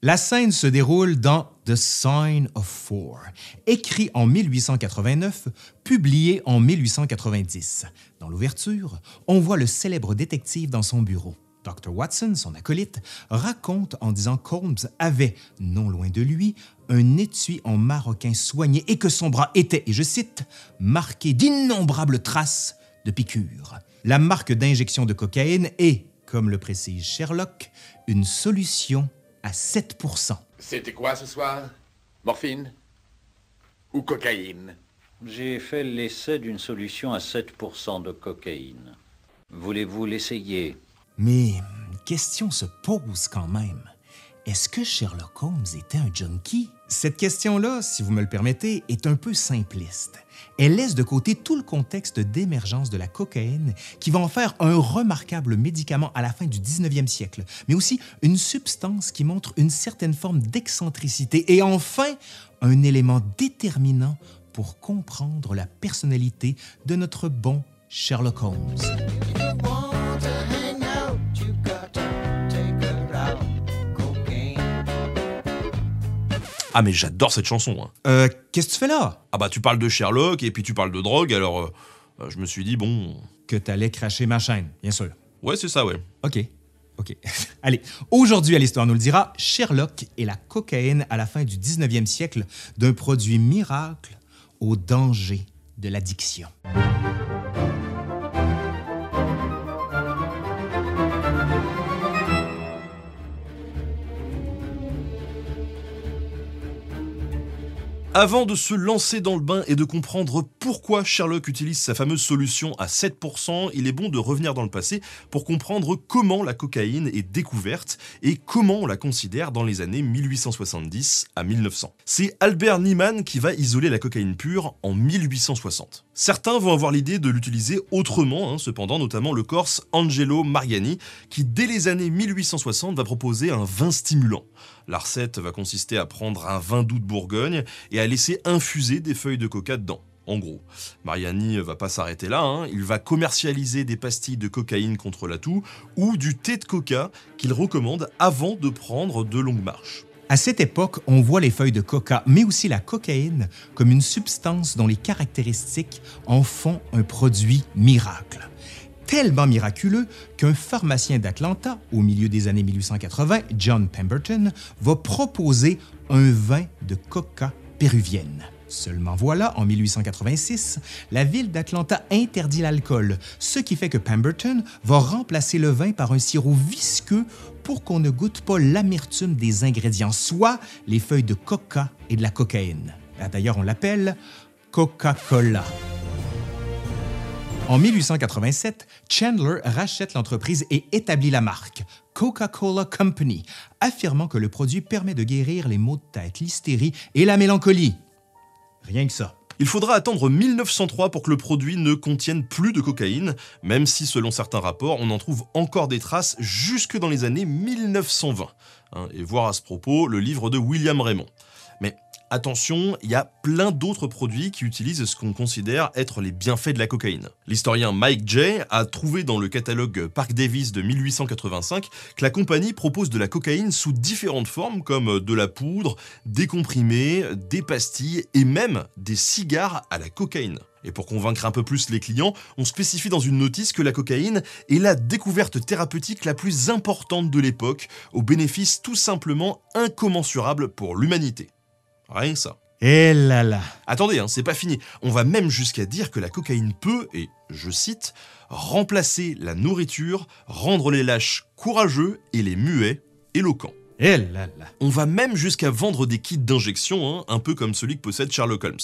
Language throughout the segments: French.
La scène se déroule dans The Sign of Four, écrit en 1889, publié en 1890. Dans l'ouverture, on voit le célèbre détective dans son bureau. Dr. Watson, son acolyte, raconte en disant qu'Holmes avait, non loin de lui, un étui en maroquin soigné et que son bras était, et je cite, marqué d'innombrables traces de piqûres. La marque d'injection de cocaïne est, comme le précise Sherlock, une solution à 7 C'était quoi ce soir? Morphine? Ou cocaïne? J'ai fait l'essai d'une solution à 7% de cocaïne. Voulez-vous l'essayer? Mais une question se pose quand même. Est-ce que Sherlock Holmes était un junkie? Cette question-là, si vous me le permettez, est un peu simpliste. Elle laisse de côté tout le contexte d'émergence de la cocaïne qui va en faire un remarquable médicament à la fin du 19e siècle, mais aussi une substance qui montre une certaine forme d'excentricité et enfin un élément déterminant pour comprendre la personnalité de notre bon Sherlock Holmes. Ah mais j'adore cette chanson. hein. Euh, qu'est-ce que tu fais là? Ah bah tu parles de Sherlock et puis tu parles de drogue, alors euh, euh, je me suis dit bon... Que t'allais cracher ma chaîne, bien sûr. Ouais c'est ça ouais. OK. OK. Allez, aujourd'hui à l'Histoire nous le dira, Sherlock et la cocaïne à la fin du 19e siècle, d'un produit miracle au danger de l'addiction. Avant de se lancer dans le bain et de comprendre pourquoi Sherlock utilise sa fameuse solution à 7%, il est bon de revenir dans le passé pour comprendre comment la cocaïne est découverte et comment on la considère dans les années 1870 à 1900. C'est Albert Niemann qui va isoler la cocaïne pure en 1860. Certains vont avoir l'idée de l'utiliser autrement, hein, cependant, notamment le Corse Angelo Mariani, qui dès les années 1860 va proposer un vin stimulant. La recette va consister à prendre un vin doux de Bourgogne et à laisser infuser des feuilles de coca dedans. En gros, Mariani va pas s'arrêter là, hein. il va commercialiser des pastilles de cocaïne contre la toux ou du thé de coca qu'il recommande avant de prendre de longues marches. À cette époque, on voit les feuilles de coca, mais aussi la cocaïne, comme une substance dont les caractéristiques en font un produit miracle. Tellement miraculeux qu'un pharmacien d'Atlanta, au milieu des années 1880, John Pemberton, va proposer un vin de coca péruvienne. Seulement voilà, en 1886, la ville d'Atlanta interdit l'alcool, ce qui fait que Pemberton va remplacer le vin par un sirop visqueux pour qu'on ne goûte pas l'amertume des ingrédients, soit les feuilles de coca et de la cocaïne. Ah, D'ailleurs, on l'appelle Coca-Cola. En 1887, Chandler rachète l'entreprise et établit la marque Coca-Cola Company, affirmant que le produit permet de guérir les maux de tête, l'hystérie et la mélancolie. Rien que ça. Il faudra attendre 1903 pour que le produit ne contienne plus de cocaïne, même si selon certains rapports, on en trouve encore des traces jusque dans les années 1920. Hein, et voir à ce propos le livre de William Raymond. Attention, il y a plein d'autres produits qui utilisent ce qu'on considère être les bienfaits de la cocaïne. L'historien Mike Jay a trouvé dans le catalogue Park Davis de 1885 que la compagnie propose de la cocaïne sous différentes formes comme de la poudre, des comprimés, des pastilles et même des cigares à la cocaïne. Et pour convaincre un peu plus les clients, on spécifie dans une notice que la cocaïne est la découverte thérapeutique la plus importante de l'époque, au bénéfice tout simplement incommensurable pour l'humanité. Rien que ça. Eh là là. Attendez, hein, c'est pas fini. On va même jusqu'à dire que la cocaïne peut, et je cite, remplacer la nourriture, rendre les lâches courageux et les muets éloquents. Eh. On va même jusqu'à vendre des kits d'injection, hein, un peu comme celui que possède Sherlock Holmes.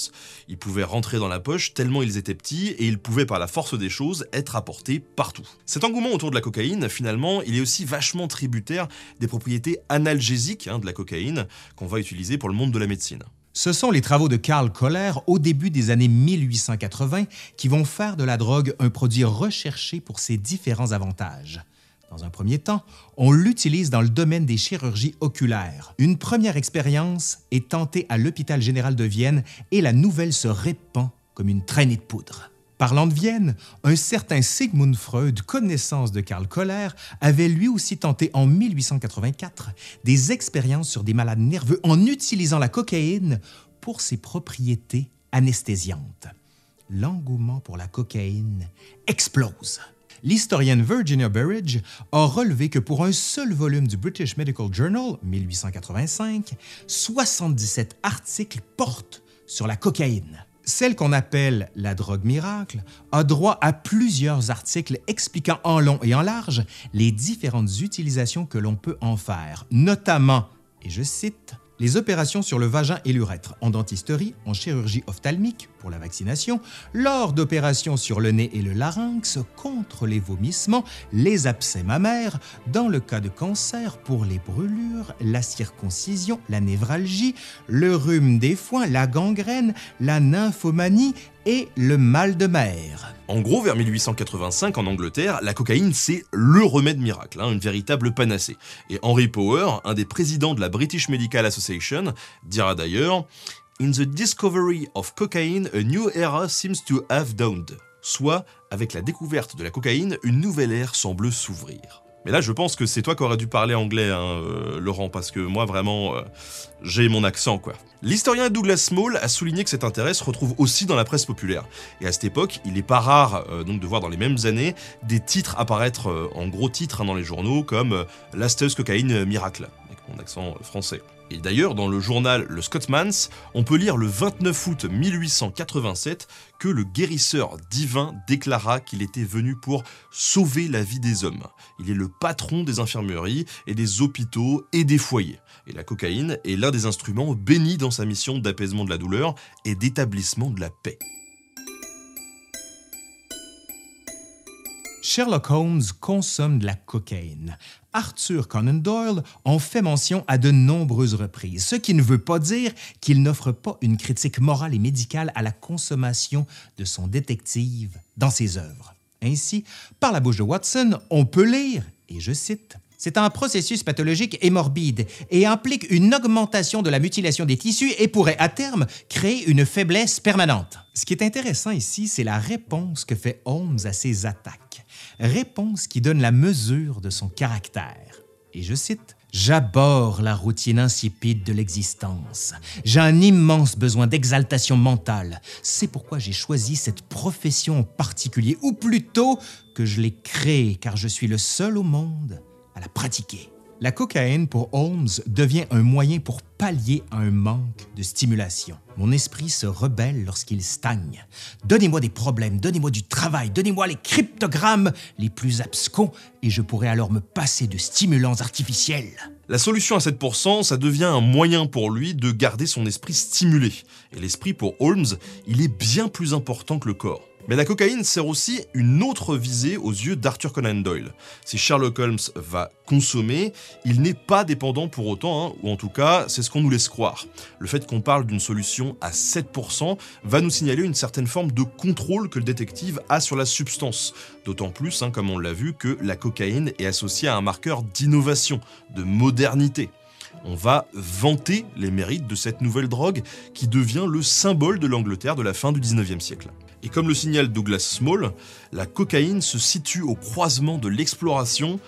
Ils pouvaient rentrer dans la poche tellement ils étaient petits et ils pouvaient par la force des choses être apportés partout. Cet engouement autour de la cocaïne, finalement, il est aussi vachement tributaire des propriétés analgésiques hein, de la cocaïne qu'on va utiliser pour le monde de la médecine. Ce sont les travaux de Karl Koller au début des années 1880 qui vont faire de la drogue un produit recherché pour ses différents avantages. Dans un premier temps, on l'utilise dans le domaine des chirurgies oculaires. Une première expérience est tentée à l'hôpital général de Vienne et la nouvelle se répand comme une traînée de poudre. Parlant de Vienne, un certain Sigmund Freud, connaissance de Karl Koller, avait lui aussi tenté en 1884 des expériences sur des malades nerveux en utilisant la cocaïne pour ses propriétés anesthésiantes. L'engouement pour la cocaïne explose. L'historienne Virginia Burridge a relevé que pour un seul volume du British Medical Journal, 1885, 77 articles portent sur la cocaïne. Celle qu'on appelle la drogue miracle a droit à plusieurs articles expliquant en long et en large les différentes utilisations que l'on peut en faire, notamment, et je cite, les opérations sur le vagin et l'urètre, en dentisterie, en chirurgie ophtalmique pour la vaccination, lors d'opérations sur le nez et le larynx contre les vomissements, les abcès mammaires, dans le cas de cancer pour les brûlures, la circoncision, la névralgie, le rhume des foins, la gangrène, la nymphomanie et le mal de mer. En gros, vers 1885, en Angleterre, la cocaïne, c'est le remède miracle, hein, une véritable panacée. Et Henry Power, un des présidents de la British Medical Association, dira d'ailleurs In the discovery of cocaine, a new era seems to have dawned. Soit, avec la découverte de la cocaïne, une nouvelle ère semble s'ouvrir. Mais là, je pense que c'est toi qui aurais dû parler anglais, hein, euh, Laurent, parce que moi, vraiment, euh, j'ai mon accent, quoi. L'historien Douglas Small a souligné que cet intérêt se retrouve aussi dans la presse populaire. Et à cette époque, il n'est pas rare euh, donc de voir dans les mêmes années des titres apparaître en gros titres hein, dans les journaux comme L'asteuse cocaïne miracle, accent français. Et d'ailleurs, dans le journal Le Scotsman's, on peut lire le 29 août 1887 que le guérisseur divin déclara qu'il était venu pour sauver la vie des hommes. Il est le patron des infirmeries et des hôpitaux et des foyers. Et la cocaïne est l'un des instruments bénis dans sa mission d'apaisement de la douleur et d'établissement de la paix. Sherlock Holmes consomme de la cocaïne. Arthur Conan Doyle en fait mention à de nombreuses reprises, ce qui ne veut pas dire qu'il n'offre pas une critique morale et médicale à la consommation de son détective dans ses œuvres. Ainsi, par la bouche de Watson, on peut lire, et je cite, c'est un processus pathologique et morbide et implique une augmentation de la mutilation des tissus et pourrait à terme créer une faiblesse permanente. Ce qui est intéressant ici, c'est la réponse que fait Holmes à ces attaques réponse qui donne la mesure de son caractère. Et je cite, J'aborde la routine insipide de l'existence. J'ai un immense besoin d'exaltation mentale. C'est pourquoi j'ai choisi cette profession en particulier, ou plutôt que je l'ai créée, car je suis le seul au monde à la pratiquer. La cocaïne pour Holmes devient un moyen pour pallier un manque de stimulation. Mon esprit se rebelle lorsqu'il stagne. Donnez-moi des problèmes, donnez-moi du travail, donnez-moi les cryptogrammes les plus abscons et je pourrai alors me passer de stimulants artificiels. La solution à 7%, ça devient un moyen pour lui de garder son esprit stimulé. Et l'esprit pour Holmes, il est bien plus important que le corps. Mais la cocaïne sert aussi une autre visée aux yeux d'Arthur Conan Doyle. Si Sherlock Holmes va consommer, il n'est pas dépendant pour autant, hein, ou en tout cas, c'est ce qu'on nous laisse croire. Le fait qu'on parle d'une solution à 7% va nous signaler une certaine forme de contrôle que le détective a sur la substance. D'autant plus, hein, comme on l'a vu, que la cocaïne est associée à un marqueur d'innovation, de modernité on va vanter les mérites de cette nouvelle drogue qui devient le symbole de l'Angleterre de la fin du 19e siècle. Et comme le signale Douglas Small, la cocaïne se situe au croisement de l'exploration,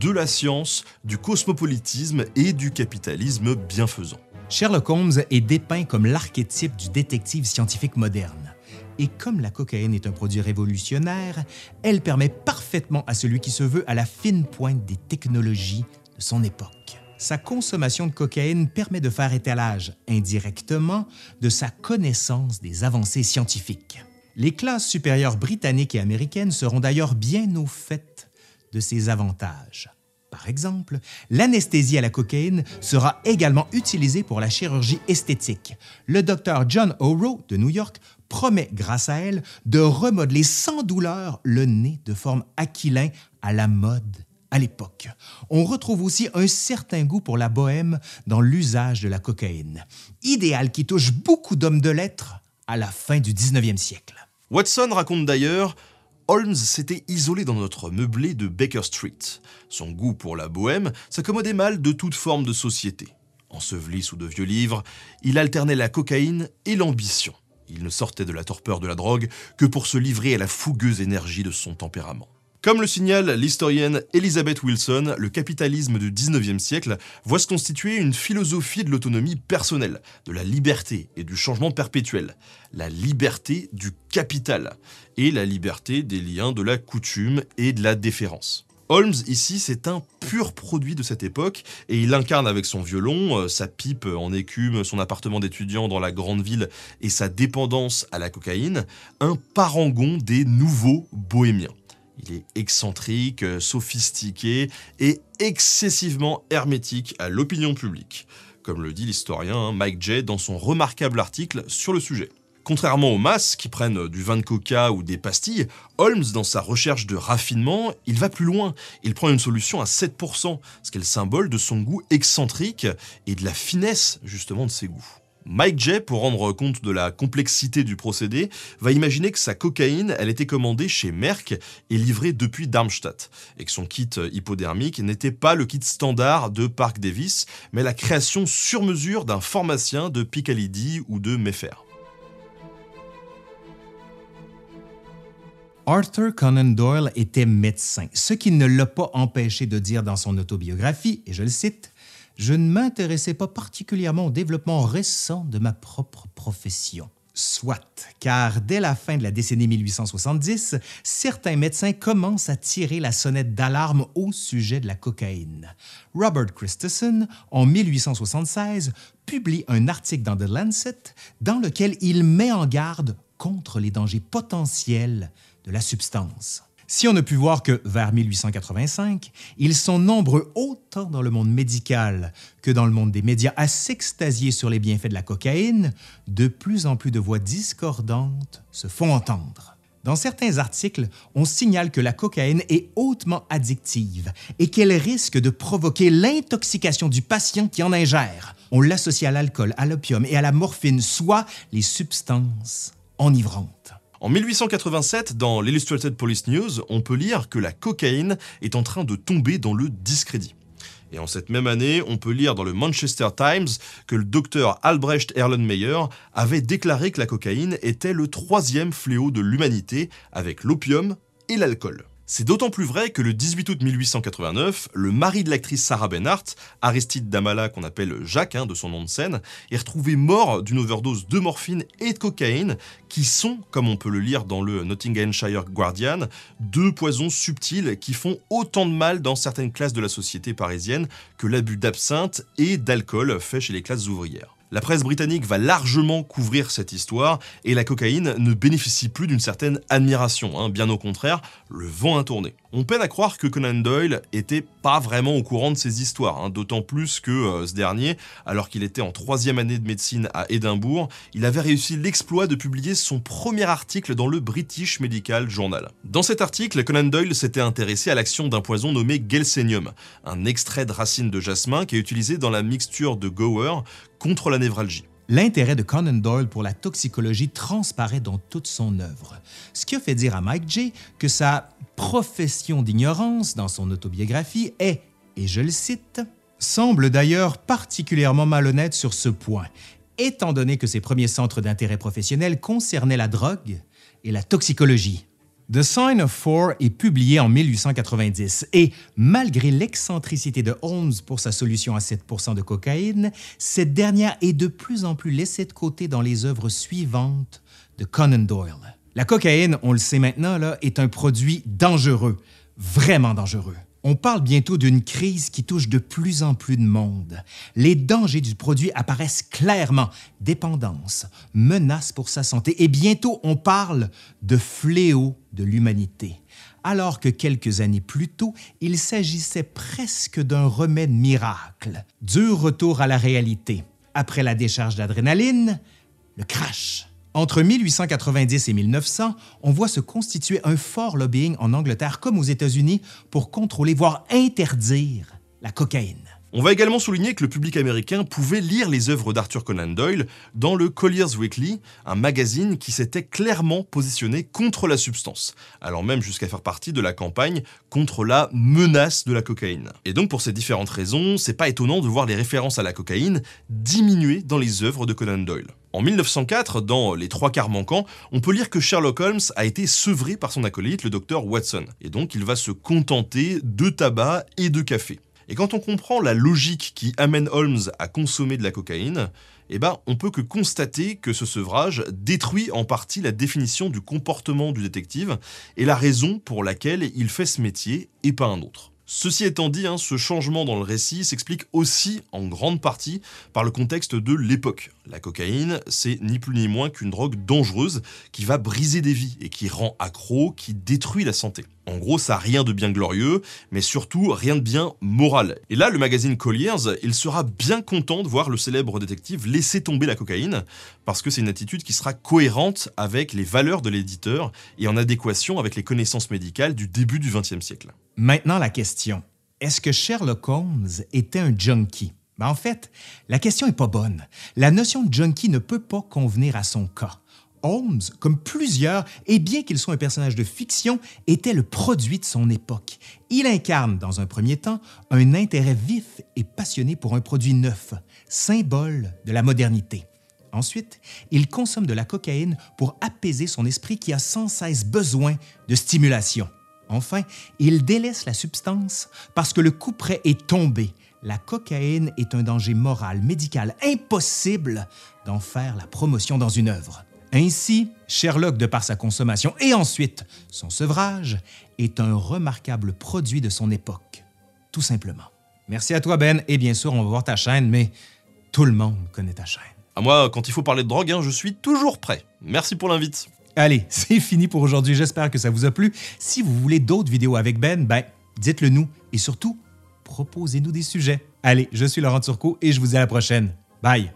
de la science, du cosmopolitisme et du capitalisme bienfaisant. Sherlock Holmes est dépeint comme l'archétype du détective scientifique moderne. Et comme la cocaïne est un produit révolutionnaire, elle permet parfaitement à celui qui se veut à la fine pointe des technologies de son époque. Sa consommation de cocaïne permet de faire étalage, indirectement, de sa connaissance des avancées scientifiques. Les classes supérieures britanniques et américaines seront d'ailleurs bien au fait de ces avantages. Par exemple, l'anesthésie à la cocaïne sera également utilisée pour la chirurgie esthétique. Le docteur John O'Rourke de New York promet, grâce à elle, de remodeler sans douleur le nez de forme aquilin à la mode à l'époque. On retrouve aussi un certain goût pour la bohème dans l'usage de la cocaïne, idéal qui touche beaucoup d'hommes de lettres à la fin du 19e siècle. Watson raconte d'ailleurs Holmes s'était isolé dans notre meublé de Baker Street. Son goût pour la bohème s'accommodait mal de toute forme de société. Enseveli sous de vieux livres, il alternait la cocaïne et l'ambition. Il ne sortait de la torpeur de la drogue que pour se livrer à la fougueuse énergie de son tempérament. Comme le signale l'historienne Elizabeth Wilson, le capitalisme du 19e siècle voit se constituer une philosophie de l'autonomie personnelle, de la liberté et du changement perpétuel. La liberté du capital et la liberté des liens de la coutume et de la déférence. Holmes, ici, c'est un pur produit de cette époque, et il incarne avec son violon, euh, sa pipe en écume, son appartement d'étudiant dans la grande ville et sa dépendance à la cocaïne, un parangon des nouveaux bohémiens. Il est excentrique, euh, sophistiqué et excessivement hermétique à l'opinion publique, comme le dit l'historien hein, Mike Jay dans son remarquable article sur le sujet. Contrairement aux masses qui prennent du vin de coca ou des pastilles, Holmes, dans sa recherche de raffinement, il va plus loin. Il prend une solution à 7%, ce qui est le symbole de son goût excentrique et de la finesse justement de ses goûts. Mike Jay, pour rendre compte de la complexité du procédé, va imaginer que sa cocaïne, elle était commandée chez Merck et livrée depuis Darmstadt, et que son kit hypodermique n'était pas le kit standard de Park Davis, mais la création sur mesure d'un pharmacien de Picalidi ou de Mayfair. Arthur Conan Doyle était médecin, ce qui ne l'a pas empêché de dire dans son autobiographie, et je le cite, je ne m'intéressais pas particulièrement au développement récent de ma propre profession. Soit, car dès la fin de la décennie 1870, certains médecins commencent à tirer la sonnette d'alarme au sujet de la cocaïne. Robert Christensen, en 1876, publie un article dans The Lancet dans lequel il met en garde contre les dangers potentiels de la substance. Si on ne pu voir que vers 1885, ils sont nombreux autant dans le monde médical que dans le monde des médias à s'extasier sur les bienfaits de la cocaïne, de plus en plus de voix discordantes se font entendre. Dans certains articles, on signale que la cocaïne est hautement addictive et qu'elle risque de provoquer l'intoxication du patient qui en ingère. On l'associe à l'alcool, à l'opium et à la morphine, soit les substances enivrantes. En 1887, dans l'Illustrated Police News, on peut lire que la cocaïne est en train de tomber dans le discrédit. Et en cette même année, on peut lire dans le Manchester Times que le docteur Albrecht Erlenmeyer avait déclaré que la cocaïne était le troisième fléau de l'humanité avec l'opium et l'alcool. C'est d'autant plus vrai que le 18 août 1889, le mari de l'actrice Sarah Bernhardt, Aristide Damala qu'on appelle Jacques hein, de son nom de scène, est retrouvé mort d'une overdose de morphine et de cocaïne qui sont, comme on peut le lire dans le Nottinghamshire Guardian, deux poisons subtils qui font autant de mal dans certaines classes de la société parisienne que l'abus d'absinthe et d'alcool fait chez les classes ouvrières. La presse britannique va largement couvrir cette histoire et la cocaïne ne bénéficie plus d'une certaine admiration, hein. bien au contraire, le vent a tourné. On peine à croire que Conan Doyle était pas vraiment au courant de ces histoires, hein. d'autant plus que euh, ce dernier, alors qu'il était en troisième année de médecine à Édimbourg, il avait réussi l'exploit de publier son premier article dans le British Medical Journal. Dans cet article, Conan Doyle s'était intéressé à l'action d'un poison nommé Gelsenium, un extrait de racine de jasmin qui est utilisé dans la mixture de Gower contre la névralgie. L'intérêt de Conan Doyle pour la toxicologie transparaît dans toute son œuvre, ce qui a fait dire à Mike J. que sa profession d'ignorance dans son autobiographie est, et je le cite, semble d'ailleurs particulièrement malhonnête sur ce point, étant donné que ses premiers centres d'intérêt professionnel concernaient la drogue et la toxicologie. The Sign of Four est publié en 1890 et, malgré l'excentricité de Holmes pour sa solution à 7% de cocaïne, cette dernière est de plus en plus laissée de côté dans les œuvres suivantes de Conan Doyle. La cocaïne, on le sait maintenant, là, est un produit dangereux, vraiment dangereux. On parle bientôt d'une crise qui touche de plus en plus de monde. Les dangers du produit apparaissent clairement. Dépendance, menace pour sa santé et bientôt on parle de fléau de l'humanité. Alors que quelques années plus tôt, il s'agissait presque d'un remède miracle. Dur retour à la réalité. Après la décharge d'adrénaline, le crash. Entre 1890 et 1900, on voit se constituer un fort lobbying en Angleterre comme aux États-Unis pour contrôler, voire interdire la cocaïne. On va également souligner que le public américain pouvait lire les œuvres d'Arthur Conan Doyle dans le Collier's Weekly, un magazine qui s'était clairement positionné contre la substance, allant même jusqu'à faire partie de la campagne contre la menace de la cocaïne. Et donc pour ces différentes raisons, c'est pas étonnant de voir les références à la cocaïne diminuer dans les œuvres de Conan Doyle. En 1904, dans Les trois quarts manquants, on peut lire que Sherlock Holmes a été sevré par son acolyte, le docteur Watson, et donc il va se contenter de tabac et de café. Et quand on comprend la logique qui amène Holmes à consommer de la cocaïne, eh ben, on peut que constater que ce sevrage détruit en partie la définition du comportement du détective et la raison pour laquelle il fait ce métier et pas un autre. Ceci étant dit, hein, ce changement dans le récit s'explique aussi en grande partie par le contexte de l'époque. La cocaïne, c'est ni plus ni moins qu'une drogue dangereuse qui va briser des vies et qui rend accro, qui détruit la santé. En gros, ça n'a rien de bien glorieux, mais surtout rien de bien moral. Et là, le magazine Colliers, il sera bien content de voir le célèbre détective laisser tomber la cocaïne, parce que c'est une attitude qui sera cohérente avec les valeurs de l'éditeur et en adéquation avec les connaissances médicales du début du XXe siècle. Maintenant, la question. Est-ce que Sherlock Holmes était un junkie? Ben, en fait, la question n'est pas bonne. La notion de junkie ne peut pas convenir à son cas. Holmes, comme plusieurs, et bien qu'il soit un personnage de fiction, était le produit de son époque. Il incarne, dans un premier temps, un intérêt vif et passionné pour un produit neuf, symbole de la modernité. Ensuite, il consomme de la cocaïne pour apaiser son esprit qui a sans cesse besoin de stimulation. Enfin, il délaisse la substance parce que le coup près est tombé. La cocaïne est un danger moral, médical, impossible d'en faire la promotion dans une œuvre. Ainsi, Sherlock, de par sa consommation et ensuite son sevrage, est un remarquable produit de son époque. Tout simplement. Merci à toi, Ben, et bien sûr, on va voir ta chaîne, mais tout le monde connaît ta chaîne. À moi, quand il faut parler de drogue, hein, je suis toujours prêt. Merci pour l'invite. Allez, c'est fini pour aujourd'hui. J'espère que ça vous a plu. Si vous voulez d'autres vidéos avec Ben, ben, dites-le nous et surtout, proposez-nous des sujets. Allez, je suis Laurent Turcot et je vous dis à la prochaine. Bye!